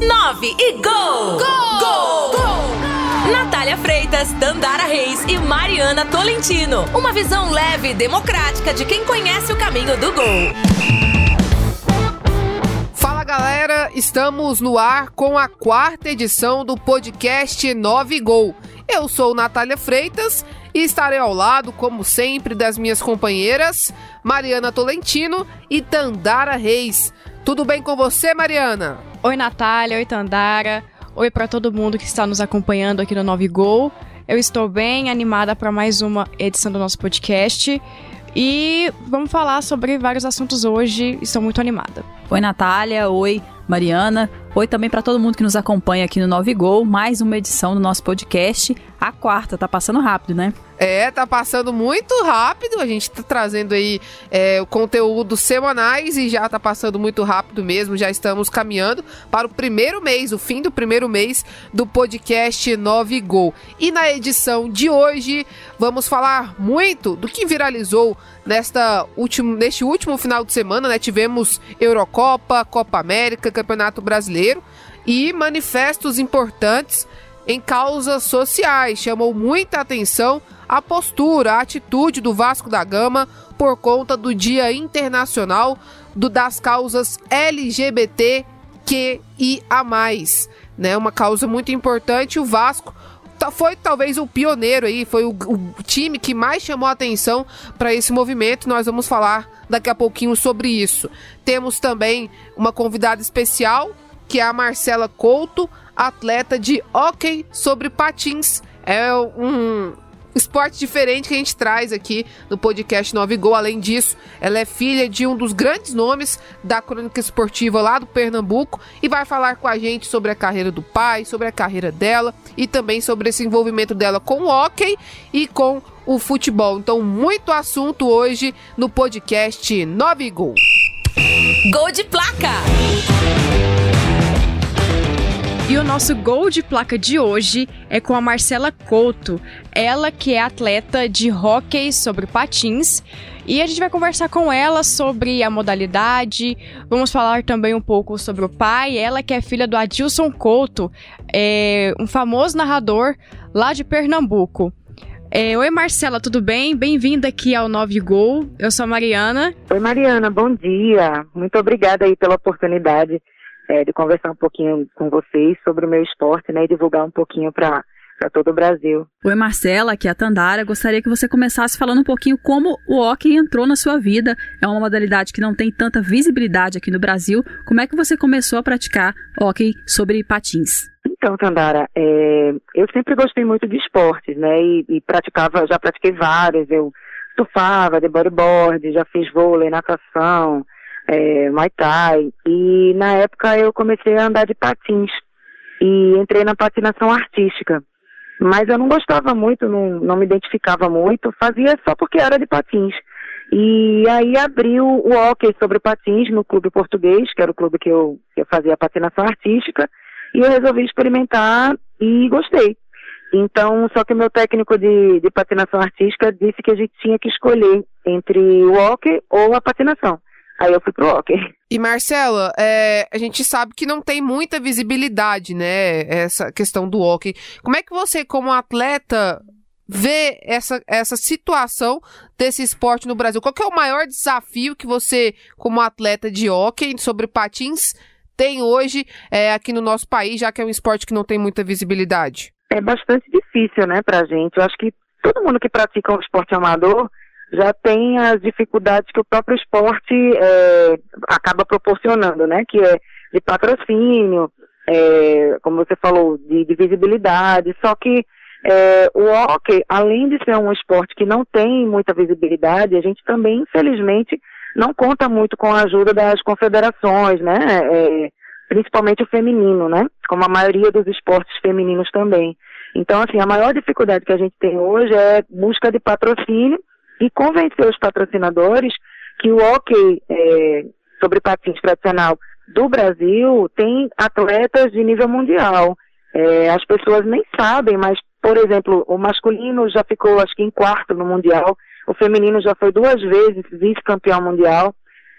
9 e gol! Gol! Gol! gol! Natália Freitas, Dandara Reis e Mariana Tolentino. Uma visão leve e democrática de quem conhece o caminho do gol. Fala galera, estamos no ar com a quarta edição do podcast 9 Gol. Eu sou Natália Freitas e estarei ao lado, como sempre, das minhas companheiras Mariana Tolentino e Tandara Reis. Tudo bem com você, Mariana? Oi, Natália. Oi, Tandara. Oi para todo mundo que está nos acompanhando aqui no 9 Gol. Eu estou bem animada para mais uma edição do nosso podcast. E vamos falar sobre vários assuntos hoje. Estou muito animada. Oi, Natália. Oi, Mariana. Oi também para todo mundo que nos acompanha aqui no 9 Gol. Mais uma edição do nosso podcast. A quarta, tá passando rápido, né? É, tá passando muito rápido. A gente tá trazendo aí é, conteúdo semanais e já tá passando muito rápido mesmo. Já estamos caminhando para o primeiro mês, o fim do primeiro mês do podcast 9 Gol. E na edição de hoje vamos falar muito do que viralizou nesta último, neste último final de semana, né? Tivemos Eurocopa, Copa América, Campeonato Brasileiro e manifestos importantes em causas sociais. Chamou muita atenção a postura, a atitude do Vasco da Gama por conta do Dia Internacional do, das Causas LGBTQIA+. Né? Uma causa muito importante. O Vasco foi talvez o pioneiro aí, foi o, o time que mais chamou a atenção para esse movimento. Nós vamos falar daqui a pouquinho sobre isso. Temos também uma convidada especial, que é a Marcela Couto, atleta de hockey sobre patins. É um, esporte diferente que a gente traz aqui no podcast 9 Gol. Além disso, ela é filha de um dos grandes nomes da crônica esportiva lá do Pernambuco e vai falar com a gente sobre a carreira do pai, sobre a carreira dela e também sobre esse envolvimento dela com o hockey e com o futebol. Então, muito assunto hoje no podcast 9 Gol. Gol de placa! E o nosso gol de placa de hoje é com a Marcela Couto, ela que é atleta de hóquei sobre patins. E a gente vai conversar com ela sobre a modalidade. Vamos falar também um pouco sobre o pai. Ela que é filha do Adilson Couto, é um famoso narrador lá de Pernambuco. É, Oi, Marcela, tudo bem? Bem-vinda aqui ao 9 Gol. Eu sou a Mariana. Oi, Mariana, bom dia. Muito obrigada aí pela oportunidade é, de conversar um pouquinho com vocês sobre o meu esporte, né, e divulgar um pouquinho para para todo o Brasil. Oi, Marcela, aqui é a Tandara. Gostaria que você começasse falando um pouquinho como o hockey entrou na sua vida. É uma modalidade que não tem tanta visibilidade aqui no Brasil. Como é que você começou a praticar hockey sobre patins? Então, Tandara, é, eu sempre gostei muito de esportes, né? E, e, praticava, já pratiquei vários. Eu surfava, de bodyboard, já fiz vôlei, natação, é, Muay Thai. E na época eu comecei a andar de patins e entrei na patinação artística. Mas eu não gostava muito, não, não me identificava muito, fazia só porque era de patins. E aí abriu o hockey sobre patins no clube português, que era o clube que eu, que eu fazia patinação artística, e eu resolvi experimentar e gostei. Então, só que o meu técnico de, de patinação artística disse que a gente tinha que escolher entre o hockey ou a patinação. Aí eu fui pro hockey. E Marcela, é, a gente sabe que não tem muita visibilidade, né? Essa questão do hockey. Como é que você, como atleta, vê essa, essa situação desse esporte no Brasil? Qual é o maior desafio que você, como atleta de hockey sobre patins, tem hoje é, aqui no nosso país, já que é um esporte que não tem muita visibilidade? É bastante difícil, né, pra gente. Eu acho que todo mundo que pratica um esporte amador já tem as dificuldades que o próprio esporte é, acaba proporcionando, né? Que é de patrocínio, é, como você falou, de, de visibilidade. Só que é, o hockey, além de ser um esporte que não tem muita visibilidade, a gente também, infelizmente, não conta muito com a ajuda das confederações, né? É, principalmente o feminino, né? Como a maioria dos esportes femininos também. Então, assim, a maior dificuldade que a gente tem hoje é busca de patrocínio e convencer os patrocinadores que o hockey é, sobre patins tradicional do Brasil tem atletas de nível mundial. É, as pessoas nem sabem, mas, por exemplo, o masculino já ficou, acho que, em quarto no Mundial, o feminino já foi duas vezes vice-campeão mundial.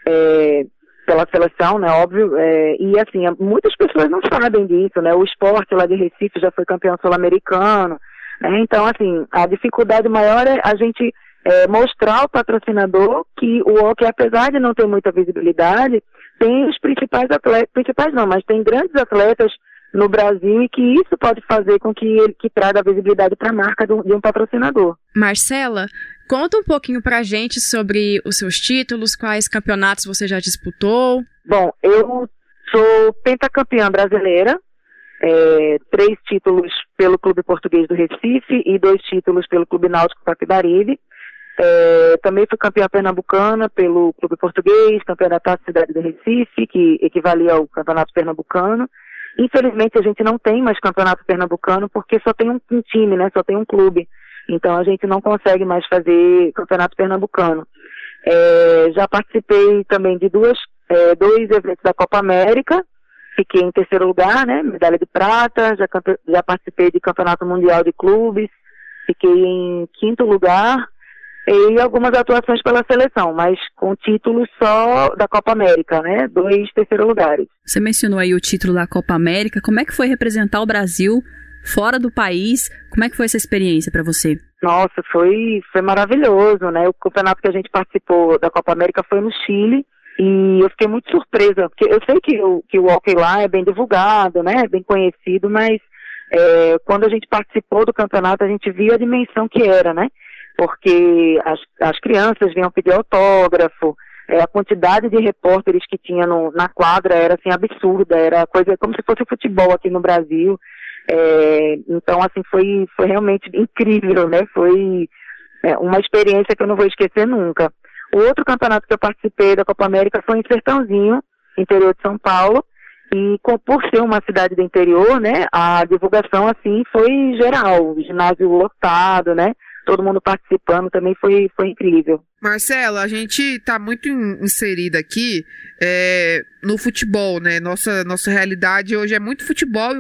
É, pela seleção, né, óbvio, é, e assim, muitas pessoas não sabem disso, né, o esporte lá de Recife já foi campeão sul-americano, né, então assim, a dificuldade maior é a gente é, mostrar ao patrocinador que o hockey, apesar de não ter muita visibilidade, tem os principais atletas, principais não, mas tem grandes atletas no Brasil e que isso pode fazer com que ele que traga visibilidade para a marca de um, de um, patrocinador. Marcela, conta um pouquinho para a gente sobre os seus títulos, quais campeonatos você já disputou. Bom, eu sou pentacampeã brasileira, é, três títulos pelo Clube Português do Recife e dois títulos pelo Clube Náutico Capibaribe. É, também fui campeã pernambucana pelo Clube Português, campeã da Taça Cidade do Recife, que equivalia ao Campeonato Pernambucano. Infelizmente a gente não tem mais campeonato pernambucano porque só tem um, um time, né? Só tem um clube. Então a gente não consegue mais fazer campeonato pernambucano. É, já participei também de duas, é, dois eventos da Copa América. Fiquei em terceiro lugar, né? Medalha de prata. Já, já participei de campeonato mundial de clubes. Fiquei em quinto lugar e algumas atuações pela seleção, mas com títulos só da Copa América, né? Dois terceiros lugares. Você mencionou aí o título da Copa América. Como é que foi representar o Brasil fora do país? Como é que foi essa experiência para você? Nossa, foi, foi maravilhoso, né? O campeonato que a gente participou da Copa América foi no Chile. E eu fiquei muito surpresa, porque eu sei que o, que o hockey lá é bem divulgado, né? É bem conhecido, mas é, quando a gente participou do campeonato, a gente viu a dimensão que era, né? Porque as, as crianças vinham pedir autógrafo, é, a quantidade de repórteres que tinha no, na quadra era assim absurda, era coisa como se fosse futebol aqui no Brasil. É, então assim foi foi realmente incrível, né? Foi é, uma experiência que eu não vou esquecer nunca. O outro campeonato que eu participei da Copa América foi em Sertãozinho, interior de São Paulo, e por ser uma cidade do interior, né, a divulgação assim foi geral, ginásio lotado, né? Todo mundo participando também foi, foi incrível. Marcelo, a gente está muito inserida aqui é, no futebol, né? Nossa, nossa realidade hoje é muito futebol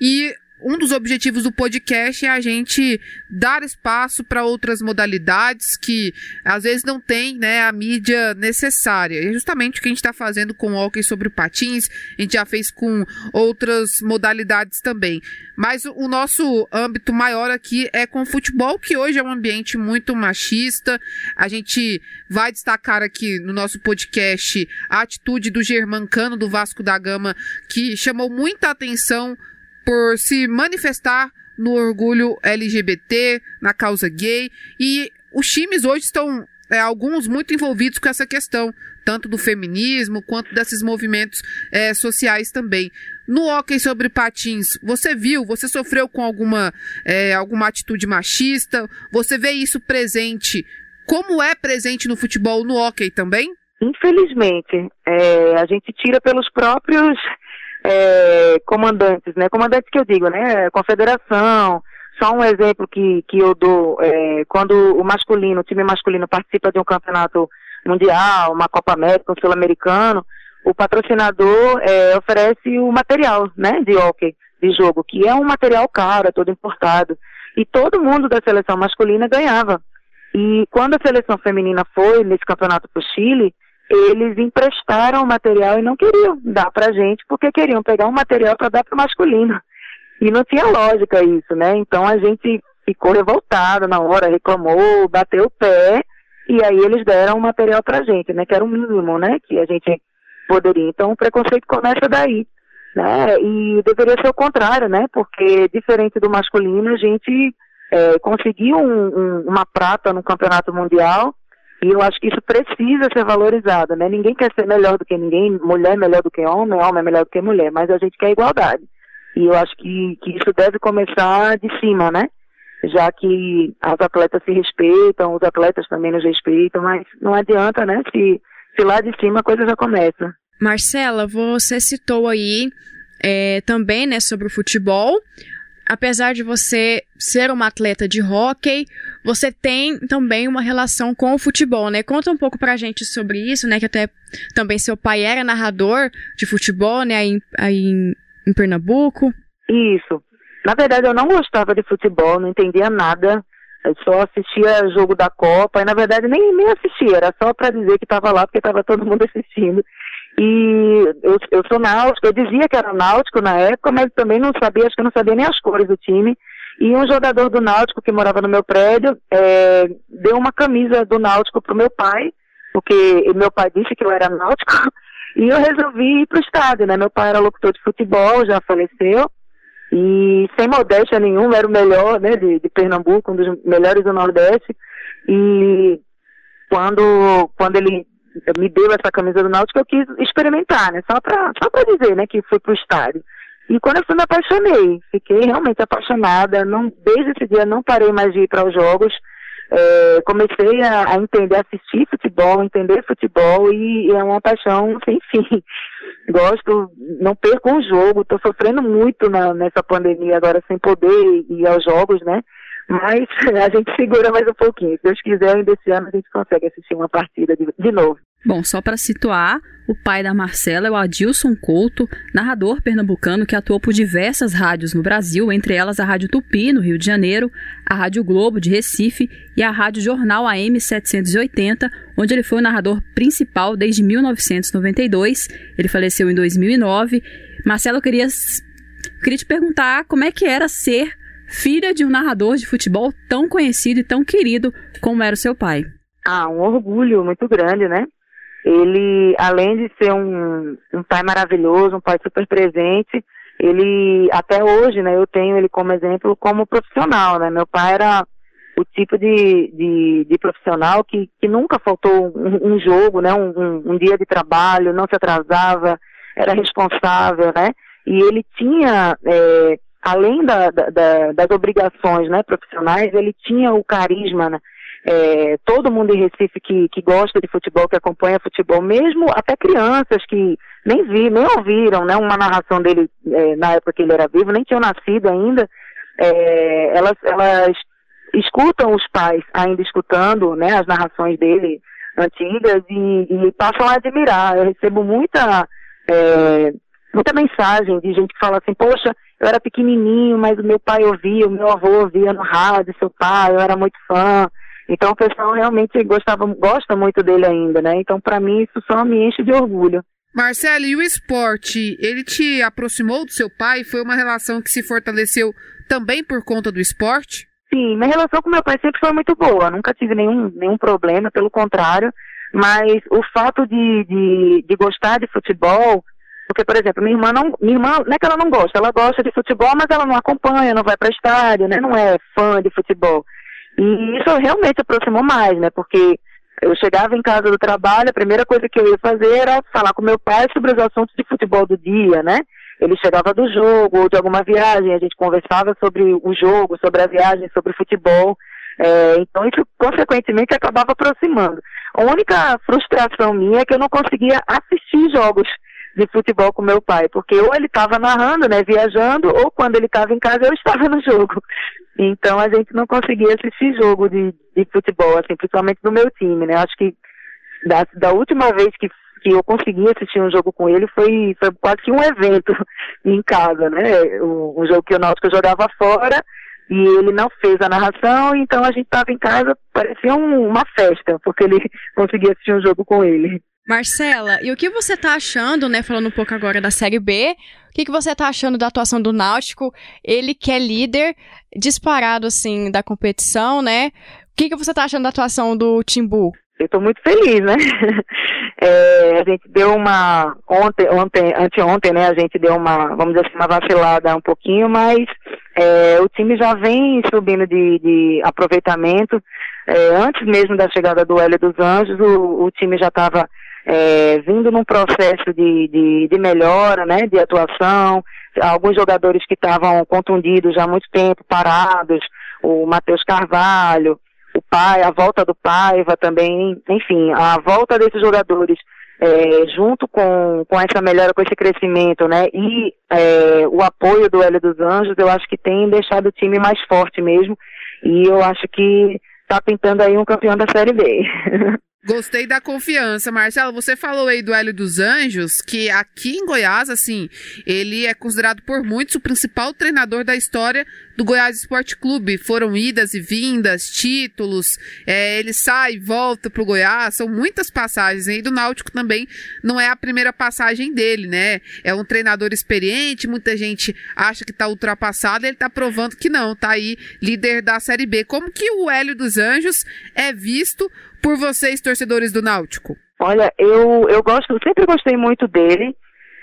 e um dos objetivos do podcast é a gente dar espaço para outras modalidades que às vezes não tem né, a mídia necessária. E é justamente o que a gente está fazendo com o hockey sobre patins, a gente já fez com outras modalidades também. Mas o nosso âmbito maior aqui é com o futebol, que hoje é um ambiente muito machista. A gente vai destacar aqui no nosso podcast a atitude do Germancano do Vasco da Gama, que chamou muita atenção por se manifestar no orgulho LGBT, na causa gay. E os times hoje estão, é, alguns, muito envolvidos com essa questão, tanto do feminismo quanto desses movimentos é, sociais também. No hockey sobre patins, você viu, você sofreu com alguma, é, alguma atitude machista? Você vê isso presente? Como é presente no futebol, no hockey também? Infelizmente, é, a gente tira pelos próprios é, comandantes, né? Comandantes que eu digo, né? Confederação. Só um exemplo que, que eu dou, é, quando o masculino, o time masculino participa de um campeonato mundial, uma Copa América, um Sul-Americano, o patrocinador é, oferece o material, né, de hockey, de jogo, que é um material caro, é todo importado. E todo mundo da seleção masculina ganhava. E quando a seleção feminina foi nesse campeonato para o Chile, eles emprestaram o material e não queriam dar para gente porque queriam pegar um material para dar para o masculino. E não tinha lógica isso, né? Então a gente ficou revoltado na hora, reclamou, bateu o pé e aí eles deram o material para gente, né? Que era o mínimo, né? Que a gente poderia. Então o preconceito começa daí, né? E deveria ser o contrário, né? Porque diferente do masculino a gente é, conseguiu um, um, uma prata no campeonato mundial e eu acho que isso precisa ser valorizado, né? Ninguém quer ser melhor do que ninguém, mulher melhor do que homem, homem melhor do que mulher, mas a gente quer igualdade. E eu acho que, que isso deve começar de cima, né? Já que as atletas se respeitam, os atletas também nos respeitam, mas não adianta, né? Se, se lá de cima a coisa já começa. Marcela, você citou aí é, também, né, sobre o futebol apesar de você ser uma atleta de hóquei, você tem também uma relação com o futebol, né? Conta um pouco pra gente sobre isso, né? Que até também seu pai era narrador de futebol, né? Aí, aí em, em Pernambuco. Isso. Na verdade, eu não gostava de futebol, não entendia nada. Eu só assistia jogo da Copa e, na verdade, nem, nem assistia. Era só para dizer que estava lá porque estava todo mundo assistindo. E eu, eu sou náutico, eu dizia que era náutico na época, mas também não sabia, acho que eu não sabia nem as cores do time. E um jogador do Náutico que morava no meu prédio é, deu uma camisa do Náutico pro meu pai, porque meu pai disse que eu era náutico, e eu resolvi ir pro estádio, né? Meu pai era locutor de futebol, já faleceu, e sem modéstia nenhuma, era o melhor, né, de, de Pernambuco, um dos melhores do Nordeste, e quando, quando ele me deu essa camisa do Náutico, eu quis experimentar, né, só pra, só pra dizer, né, que fui pro estádio. E quando eu fui, me apaixonei. Fiquei realmente apaixonada. Não, desde esse dia, não parei mais de ir para os jogos. É, comecei a, a, entender, assistir futebol, entender futebol e, e, é uma paixão sem fim. Gosto, não perco um jogo. Estou sofrendo muito na, nessa pandemia agora sem poder ir aos jogos, né? Mas a gente segura mais um pouquinho. Se Deus quiser, ainda esse ano a gente consegue assistir uma partida de, de novo. Bom, só para situar, o pai da Marcela é o Adilson Couto, narrador pernambucano que atuou por diversas rádios no Brasil, entre elas a Rádio Tupi, no Rio de Janeiro, a Rádio Globo, de Recife, e a Rádio Jornal AM 780, onde ele foi o narrador principal desde 1992. Ele faleceu em 2009. Marcelo, eu queria, queria te perguntar como é que era ser filha de um narrador de futebol tão conhecido e tão querido como era o seu pai. Ah, um orgulho muito grande, né? Ele, além de ser um, um pai maravilhoso, um pai super presente, ele, até hoje, né, eu tenho ele como exemplo como profissional, né, meu pai era o tipo de, de, de profissional que, que nunca faltou um, um jogo, né, um, um, dia de trabalho, não se atrasava, era responsável, né, e ele tinha, é, além da, da, das obrigações, né, profissionais, ele tinha o carisma, né, é, todo mundo em Recife que, que gosta de futebol, que acompanha futebol, mesmo até crianças que nem vi, nem ouviram né, uma narração dele é, na época que ele era vivo, nem tinham nascido ainda, é, elas, elas escutam os pais ainda escutando né, as narrações dele antigas e, e passam a admirar. Eu recebo muita, é, muita mensagem de gente que fala assim, poxa, eu era pequenininho, mas o meu pai ouvia, o meu avô ouvia no rádio, seu pai, eu era muito fã. Então o pessoal realmente gostava, gosta muito dele ainda, né? Então para mim isso só me enche de orgulho. Marcelo, e o esporte, ele te aproximou do seu pai? Foi uma relação que se fortaleceu também por conta do esporte? Sim, minha relação com meu pai sempre foi muito boa, nunca tive nenhum, nenhum problema, pelo contrário, mas o fato de, de, de gostar de futebol, porque, por exemplo, minha irmã não, minha irmã, não é que ela não gosta, ela gosta de futebol, mas ela não acompanha, não vai para estádio, né, não é fã de futebol. E isso realmente aproximou mais, né? Porque eu chegava em casa do trabalho, a primeira coisa que eu ia fazer era falar com meu pai sobre os assuntos de futebol do dia, né? Ele chegava do jogo ou de alguma viagem, a gente conversava sobre o jogo, sobre a viagem, sobre o futebol. É, então isso consequentemente acabava aproximando. A única frustração minha é que eu não conseguia assistir jogos de futebol com meu pai, porque ou ele estava narrando, né, viajando, ou quando ele estava em casa eu estava no jogo. Então a gente não conseguia assistir jogo de, de futebol, assim, principalmente no meu time, né? Acho que da, da última vez que, que eu consegui assistir um jogo com ele foi, foi quase que um evento em casa, né? O, jogo que o Náutico jogava fora e ele não fez a narração, então a gente estava em casa, parecia um, uma festa, porque ele conseguia assistir um jogo com ele. Marcela, e o que você tá achando, né, falando um pouco agora da Série B, o que, que você tá achando da atuação do Náutico? Ele que é líder disparado, assim, da competição, né? O que, que você tá achando da atuação do Timbu? Eu tô muito feliz, né? É, a gente deu uma, ontem, ontem, anteontem, né, a gente deu uma, vamos dizer assim, uma vacilada um pouquinho, mas é, o time já vem subindo de, de aproveitamento, é, antes mesmo da chegada do Hélio dos Anjos, o, o time já estava é, vindo num processo de, de, de, melhora, né, de atuação, alguns jogadores que estavam contundidos há muito tempo, parados, o Matheus Carvalho, o pai, a volta do Paiva também, enfim, a volta desses jogadores é, junto com, com essa melhora, com esse crescimento, né, e é, o apoio do Hélio dos Anjos, eu acho que tem deixado o time mais forte mesmo, e eu acho que está pintando aí um campeão da Série B. Gostei da confiança. Marcelo, você falou aí do Hélio dos Anjos, que aqui em Goiás, assim, ele é considerado por muitos o principal treinador da história do Goiás Esporte Clube. Foram idas e vindas, títulos, é, ele sai e volta pro Goiás, são muitas passagens. E do Náutico também não é a primeira passagem dele, né? É um treinador experiente, muita gente acha que tá ultrapassado, ele tá provando que não, tá aí líder da Série B. Como que o Hélio dos Anjos é visto por vocês, torcedores do Náutico? Olha, eu, eu gosto, sempre gostei muito dele.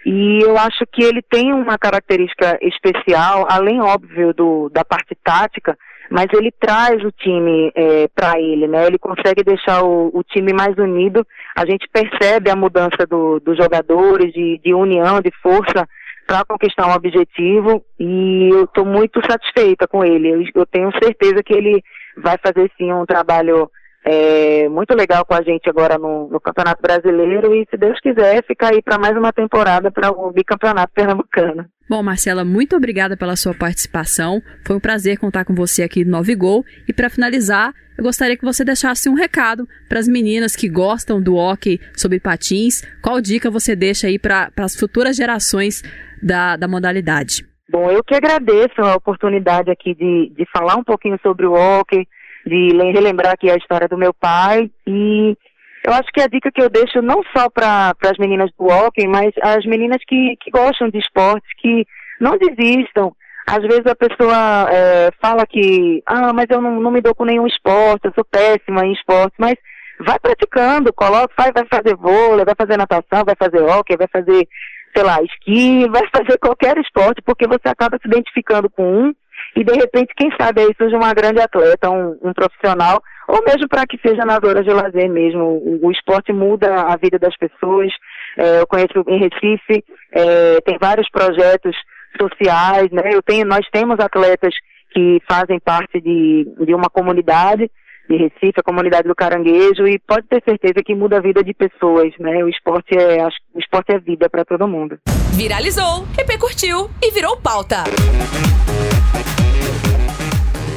E eu acho que ele tem uma característica especial, além, óbvio, do, da parte tática, mas ele traz o time é, para ele, né? Ele consegue deixar o, o, time mais unido. A gente percebe a mudança do, dos jogadores, de, de união, de força para conquistar um objetivo. E eu estou muito satisfeita com ele. Eu, eu tenho certeza que ele vai fazer sim um trabalho é, muito legal com a gente agora no, no, Campeonato Brasileiro e, se Deus quiser, ficar aí para mais uma temporada para o bicampeonato pernambucano. Bom, Marcela, muito obrigada pela sua participação. Foi um prazer contar com você aqui no Nove Gol. E para finalizar, eu gostaria que você deixasse um recado para as meninas que gostam do hockey sobre patins. Qual dica você deixa aí para as futuras gerações da, da modalidade? Bom, eu que agradeço a oportunidade aqui de, de falar um pouquinho sobre o hockey de relembrar aqui a história do meu pai e eu acho que a dica que eu deixo não só para as meninas do hockey, mas as meninas que, que gostam de esportes, que não desistam. Às vezes a pessoa é, fala que, ah, mas eu não, não me dou com nenhum esporte, eu sou péssima em esporte, mas vai praticando, coloca, vai, vai fazer vôlei, vai fazer natação, vai fazer hockey, vai fazer, sei lá, esqui, vai fazer qualquer esporte, porque você acaba se identificando com um e de repente, quem sabe aí surge uma grande atleta, um, um profissional, ou mesmo para que seja nas horas de lazer mesmo. O, o esporte muda a vida das pessoas. É, eu conheço em Recife, é, tem vários projetos sociais, né? Eu tenho, nós temos atletas que fazem parte de, de uma comunidade de Recife, a comunidade do Caranguejo, e pode ter certeza que muda a vida de pessoas, né? O esporte é, o esporte é vida para todo mundo. Viralizou, repercutiu e virou pauta.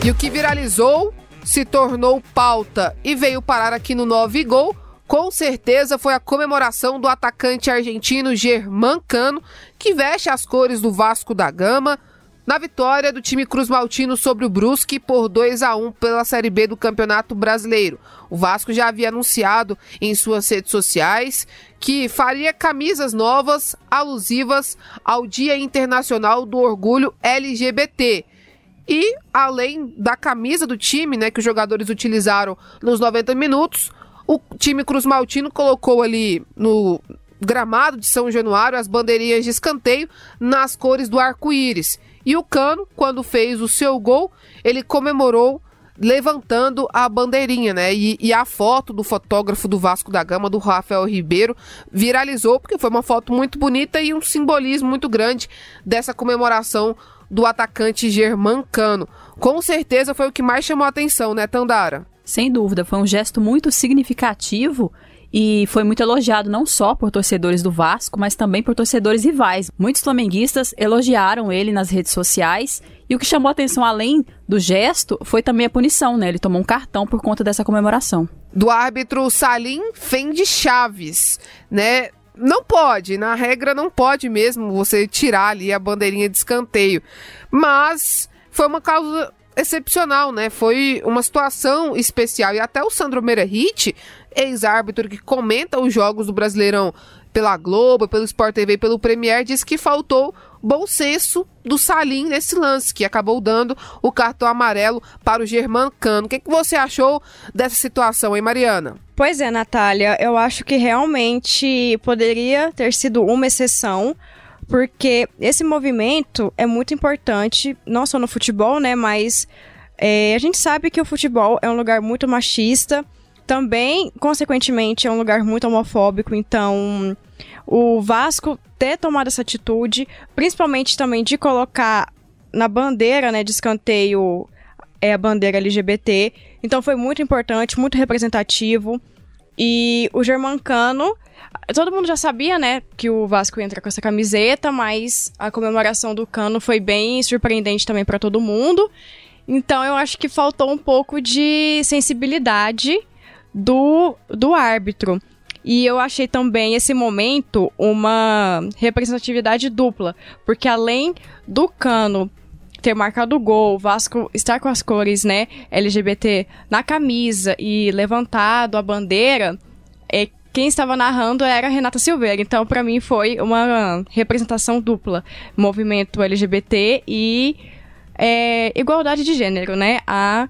E o que viralizou se tornou pauta e veio parar aqui no 9 Gol. Com certeza foi a comemoração do atacante argentino Germán Cano, que veste as cores do Vasco da Gama, na vitória do time Cruz Maltino sobre o Brusque por 2 a 1 pela Série B do Campeonato Brasileiro. O Vasco já havia anunciado em suas redes sociais que faria camisas novas alusivas ao Dia Internacional do Orgulho LGBT. E além da camisa do time, né, que os jogadores utilizaram nos 90 minutos, o time Cruz Maltino colocou ali no gramado de São Januário as bandeirinhas de escanteio nas cores do arco-íris. E o Cano, quando fez o seu gol, ele comemorou levantando a bandeirinha, né? E, e, a foto do fotógrafo do Vasco da Gama, do Rafael Ribeiro, viralizou porque foi uma foto muito bonita e um simbolismo muito grande dessa comemoração do atacante Germancano. Com certeza foi o que mais chamou a atenção, né, Tandara? Sem dúvida, foi um gesto muito significativo e foi muito elogiado não só por torcedores do Vasco, mas também por torcedores rivais. Muitos flamenguistas elogiaram ele nas redes sociais e o que chamou a atenção além do gesto foi também a punição, né? Ele tomou um cartão por conta dessa comemoração. Do árbitro Salim Fendi Chaves, né? Não pode, na regra não pode mesmo você tirar ali a bandeirinha de escanteio. Mas foi uma causa excepcional, né? Foi uma situação especial. E até o Sandro Meirahit, ex-árbitro que comenta os jogos do Brasileirão pela Globo, pelo Sport TV, pelo Premier, disse que faltou bom senso do Salim nesse lance, que acabou dando o cartão amarelo para o Germán Cano. O que, que você achou dessa situação, hein, Mariana? Pois é, Natália, eu acho que realmente poderia ter sido uma exceção, porque esse movimento é muito importante, não só no futebol, né, mas é, a gente sabe que o futebol é um lugar muito machista, também, consequentemente, é um lugar muito homofóbico, então o Vasco ter tomado essa atitude, principalmente também de colocar na bandeira, né, de escanteio é a bandeira LGBT. Então foi muito importante, muito representativo. E o Germancano, todo mundo já sabia, né, que o Vasco entra com essa camiseta, mas a comemoração do Cano foi bem surpreendente também para todo mundo. Então eu acho que faltou um pouco de sensibilidade do, do árbitro. E eu achei também esse momento uma representatividade dupla, porque além do Cano ter marcado o gol, Vasco estar com as cores, né, LGBT na camisa e levantado a bandeira, é, quem estava narrando era Renata Silveira. Então, para mim, foi uma representação dupla. Movimento LGBT e é, igualdade de gênero, né? A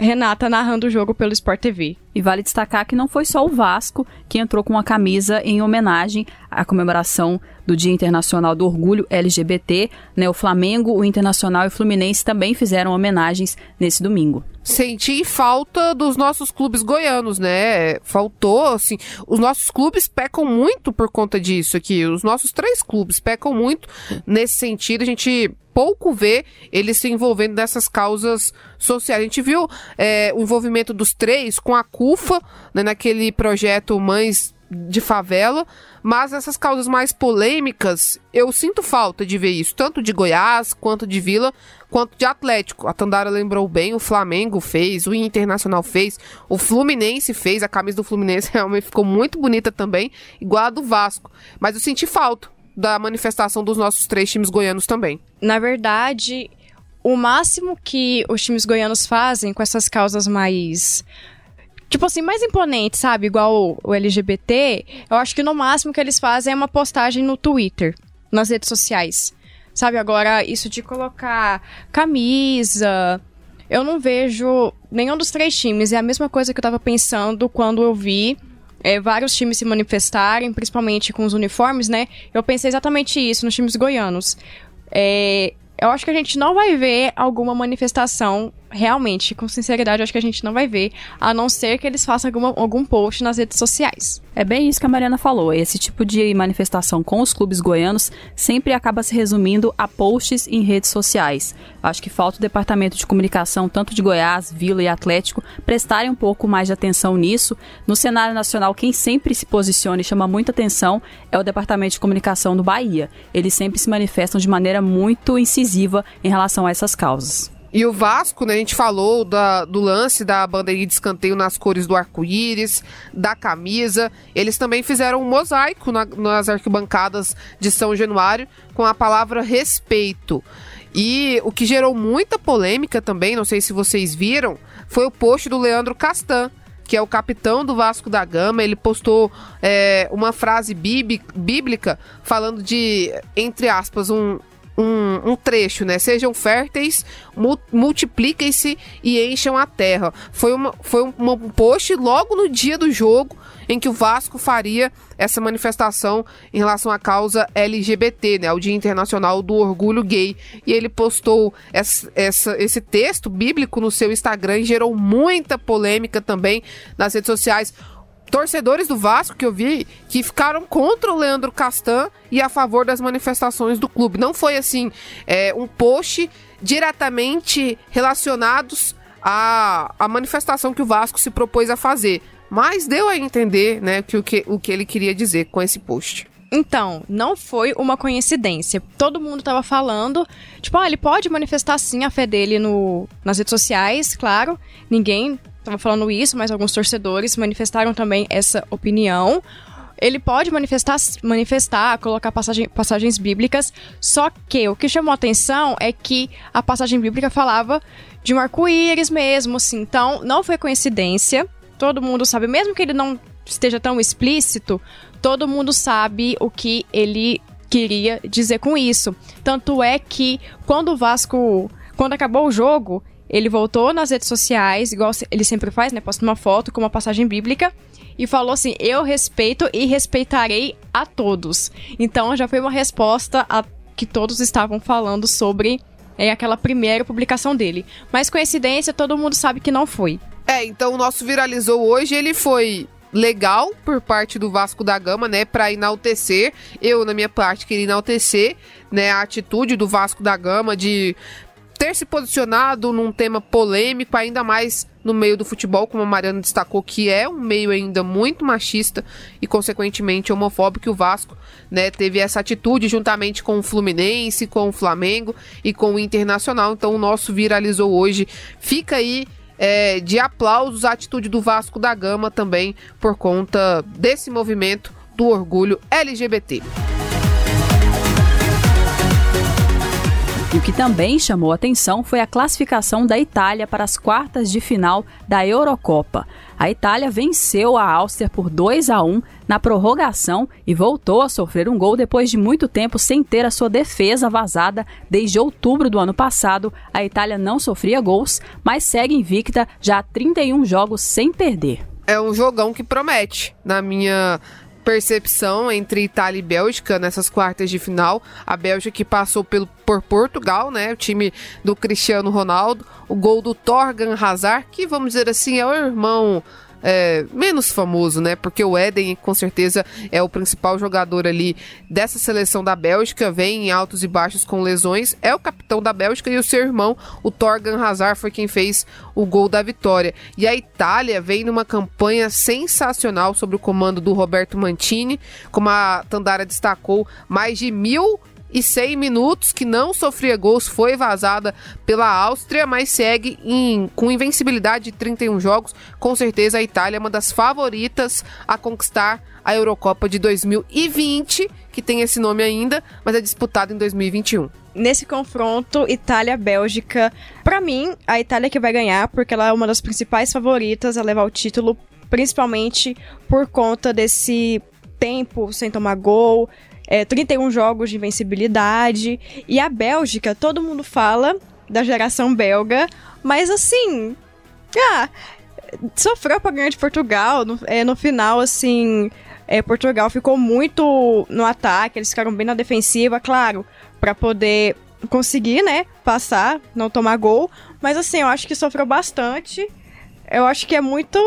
Renata narrando o jogo pelo Sport TV. E vale destacar que não foi só o Vasco que entrou com uma camisa em homenagem à comemoração do Dia Internacional do Orgulho LGBT. Né? O Flamengo, o Internacional e o Fluminense também fizeram homenagens nesse domingo. Senti falta dos nossos clubes goianos, né? Faltou, assim. Os nossos clubes pecam muito por conta disso aqui. Os nossos três clubes pecam muito nesse sentido. A gente pouco vê eles se envolvendo nessas causas sociais. A gente viu é, o envolvimento dos três com a CUFA, né, naquele projeto Mães de Favela, mas essas causas mais polêmicas, eu sinto falta de ver isso, tanto de Goiás, quanto de Vila, quanto de Atlético. A Tandara lembrou bem, o Flamengo fez, o Internacional fez, o Fluminense fez, a camisa do Fluminense realmente ficou muito bonita também, igual a do Vasco. Mas eu senti falta da manifestação dos nossos três times goianos também. Na verdade, o máximo que os times goianos fazem com essas causas mais tipo assim, mais imponente, sabe? Igual o, LGBT, eu acho que no máximo que eles fazem é uma postagem no Twitter, nas redes sociais. Sabe, agora, isso de colocar camisa. Eu não vejo nenhum dos três times. É a mesma coisa que eu tava pensando quando eu vi é, vários times se manifestarem, principalmente com os uniformes, né? Eu pensei exatamente isso nos times goianos. É, eu acho que a gente não vai ver alguma manifestação realmente, com sinceridade, acho que a gente não vai ver, a não ser que eles façam alguma, algum post nas redes sociais. É bem isso que a Mariana falou. Esse tipo de manifestação com os clubes goianos sempre acaba se resumindo a posts em redes sociais. Acho que falta o departamento de comunicação, tanto de Goiás, Vila e Atlético, prestarem um pouco mais de atenção nisso. No cenário nacional, quem sempre se posiciona e chama muita atenção é o departamento de comunicação do Bahia. Eles sempre se manifestam de maneira muito incisiva em relação a essas causas. E o Vasco, né, a gente falou da, do lance da bandeirinha de escanteio nas cores do arco-íris, da camisa. Eles também fizeram um mosaico na, nas arquibancadas de São Januário com a palavra respeito. E o que gerou muita polêmica também, não sei se vocês viram, foi o post do Leandro Castan, que é o capitão do Vasco da Gama. Ele postou é, uma frase bíblica falando de, entre aspas, um, um, um trecho, né? Sejam férteis, mu multipliquem-se e encham a terra. Foi, uma, foi um, um post logo no dia do jogo em que o Vasco faria essa manifestação em relação à causa LGBT, né, o Dia Internacional do Orgulho Gay. E ele postou essa, essa, esse texto bíblico no seu Instagram e gerou muita polêmica também nas redes sociais torcedores do Vasco que eu vi que ficaram contra o Leandro Castan e a favor das manifestações do clube. Não foi assim é, um post diretamente relacionados à, à manifestação que o Vasco se propôs a fazer. Mas deu a entender né, que, o, que, o que ele queria dizer com esse post. Então, não foi uma coincidência. Todo mundo tava falando, tipo, ah, ele pode manifestar sim a fé dele no, nas redes sociais, claro. Ninguém estava falando isso, mas alguns torcedores manifestaram também essa opinião. Ele pode manifestar, manifestar colocar passagem, passagens bíblicas, só que o que chamou a atenção é que a passagem bíblica falava de um arco-íris mesmo, assim. Então, não foi coincidência. Todo mundo sabe, mesmo que ele não esteja tão explícito, todo mundo sabe o que ele queria dizer com isso. Tanto é que quando o Vasco, quando acabou o jogo, ele voltou nas redes sociais, igual ele sempre faz, né? Posta uma foto com uma passagem bíblica e falou assim: Eu respeito e respeitarei a todos. Então já foi uma resposta a que todos estavam falando sobre é, aquela primeira publicação dele. Mas coincidência, todo mundo sabe que não foi. É, então o nosso viralizou hoje, ele foi legal por parte do Vasco da Gama, né, para enaltecer. Eu, na minha parte, queria enaltecer, né, a atitude do Vasco da Gama de ter se posicionado num tema polêmico, ainda mais no meio do futebol, como a Mariana destacou, que é um meio ainda muito machista e, consequentemente, homofóbico, o Vasco né, teve essa atitude juntamente com o Fluminense, com o Flamengo e com o Internacional. Então, o nosso viralizou hoje. Fica aí é, de aplausos à atitude do Vasco da Gama também por conta desse movimento do orgulho LGBT. E o que também chamou atenção foi a classificação da Itália para as quartas de final da Eurocopa. A Itália venceu a Áustria por 2 a 1 na prorrogação e voltou a sofrer um gol depois de muito tempo sem ter a sua defesa vazada. Desde outubro do ano passado, a Itália não sofria gols, mas segue invicta já há 31 jogos sem perder. É um jogão que promete, na minha percepção entre Itália e Bélgica nessas quartas de final. A Bélgica que passou pelo, por Portugal, né? O time do Cristiano Ronaldo. O gol do Torgan Hazard, que vamos dizer assim é o irmão é, menos famoso, né? Porque o Eden, com certeza, é o principal jogador ali dessa seleção da Bélgica, vem em altos e baixos com lesões, é o capitão da Bélgica e o seu irmão, o Torgan Hazard, foi quem fez o gol da vitória. E a Itália vem numa campanha sensacional sob o comando do Roberto Mantini, como a Tandara destacou, mais de mil e 100 minutos, que não sofria gols, foi vazada pela Áustria, mas segue em, com invencibilidade de 31 jogos. Com certeza a Itália é uma das favoritas a conquistar a Eurocopa de 2020, que tem esse nome ainda, mas é disputada em 2021. Nesse confronto Itália-Bélgica, para mim, a Itália que vai ganhar, porque ela é uma das principais favoritas a levar o título, principalmente por conta desse tempo sem tomar gol, é, 31 jogos de invencibilidade. E a Bélgica, todo mundo fala da geração belga, mas assim. Ah, sofreu para ganhar de Portugal. No, é, no final, assim. É, Portugal ficou muito no ataque, eles ficaram bem na defensiva, claro, para poder conseguir, né, passar, não tomar gol. Mas assim, eu acho que sofreu bastante. Eu acho que é muito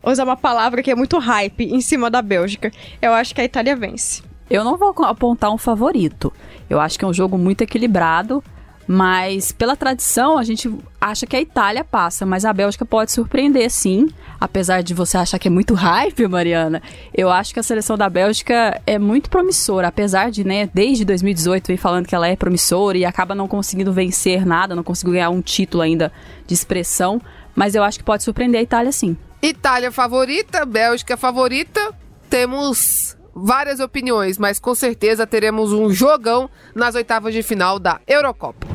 usar uma palavra que é muito hype em cima da Bélgica. Eu acho que a Itália vence. Eu não vou apontar um favorito. Eu acho que é um jogo muito equilibrado, mas pela tradição a gente acha que a Itália passa, mas a Bélgica pode surpreender sim. Apesar de você achar que é muito hype, Mariana, eu acho que a seleção da Bélgica é muito promissora, apesar de, né, desde 2018 ir falando que ela é promissora e acaba não conseguindo vencer nada, não conseguiu ganhar um título ainda de expressão, mas eu acho que pode surpreender a Itália sim. Itália favorita, Bélgica favorita, temos várias opiniões, mas com certeza teremos um jogão nas oitavas de final da Eurocopa.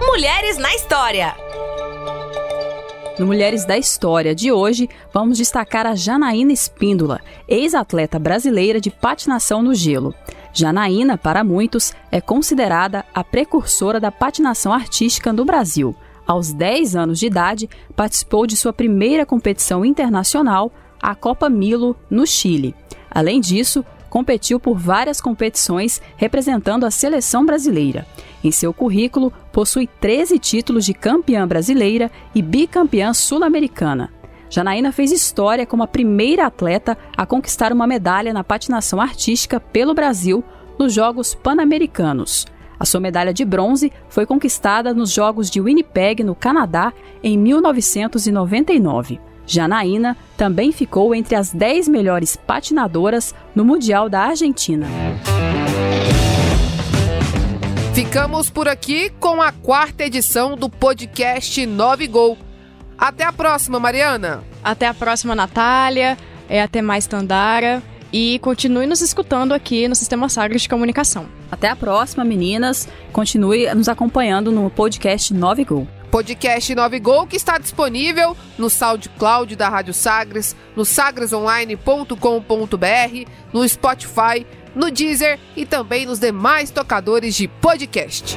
Mulheres na História. No Mulheres da História de hoje, vamos destacar a Janaína Espíndola, ex-atleta brasileira de patinação no gelo. Janaína, para muitos, é considerada a precursora da patinação artística no Brasil. Aos 10 anos de idade, participou de sua primeira competição internacional, a Copa Milo, no Chile. Além disso, competiu por várias competições representando a seleção brasileira. Em seu currículo, possui 13 títulos de campeã brasileira e bicampeã sul-americana. Janaína fez história como a primeira atleta a conquistar uma medalha na patinação artística pelo Brasil nos Jogos Pan-Americanos. A sua medalha de bronze foi conquistada nos Jogos de Winnipeg, no Canadá, em 1999. Janaína também ficou entre as 10 melhores patinadoras no Mundial da Argentina. Ficamos por aqui com a quarta edição do podcast 9 Gol. Até a próxima, Mariana. Até a próxima, Natália. É, até mais, Tandara. E continue nos escutando aqui no Sistema Sagres de Comunicação. Até a próxima, meninas. Continue nos acompanhando no podcast 9 Gol podcast 9 Gol que está disponível no SoundCloud da Rádio Sagres, no sagresonline.com.br, no Spotify, no Deezer e também nos demais tocadores de podcast.